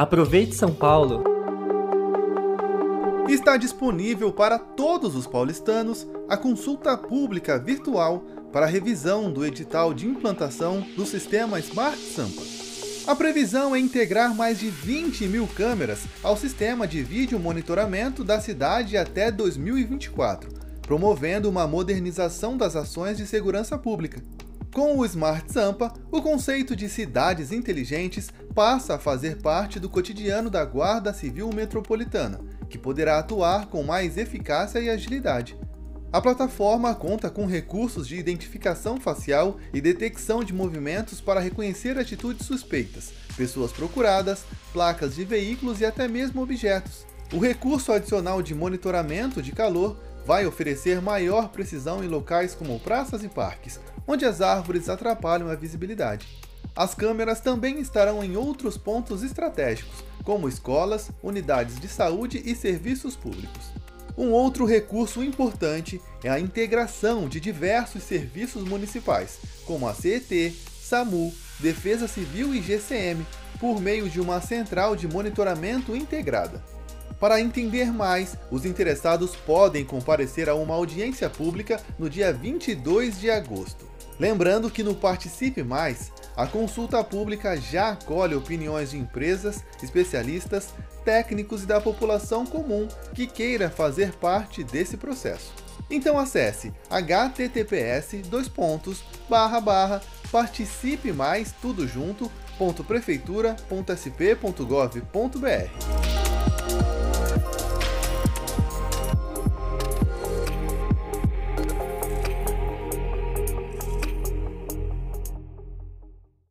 Aproveite São Paulo! Está disponível para todos os paulistanos a consulta pública virtual para revisão do edital de implantação do sistema Smart Sampa. A previsão é integrar mais de 20 mil câmeras ao sistema de vídeo monitoramento da cidade até 2024, promovendo uma modernização das ações de segurança pública. Com o Smart Sampa, o conceito de cidades inteligentes passa a fazer parte do cotidiano da Guarda Civil Metropolitana, que poderá atuar com mais eficácia e agilidade. A plataforma conta com recursos de identificação facial e detecção de movimentos para reconhecer atitudes suspeitas, pessoas procuradas, placas de veículos e até mesmo objetos. O recurso adicional de monitoramento de calor vai oferecer maior precisão em locais como praças e parques, onde as árvores atrapalham a visibilidade. As câmeras também estarão em outros pontos estratégicos, como escolas, unidades de saúde e serviços públicos. Um outro recurso importante é a integração de diversos serviços municipais, como a CET, SAMU, Defesa Civil e GCM, por meio de uma central de monitoramento integrada. Para entender mais, os interessados podem comparecer a uma audiência pública no dia 22 de agosto. Lembrando que no Participe Mais, a consulta pública já acolhe opiniões de empresas, especialistas, técnicos e da população comum que queira fazer parte desse processo. Então acesse https participe mais tudo junto prefeitura.sp.gov.br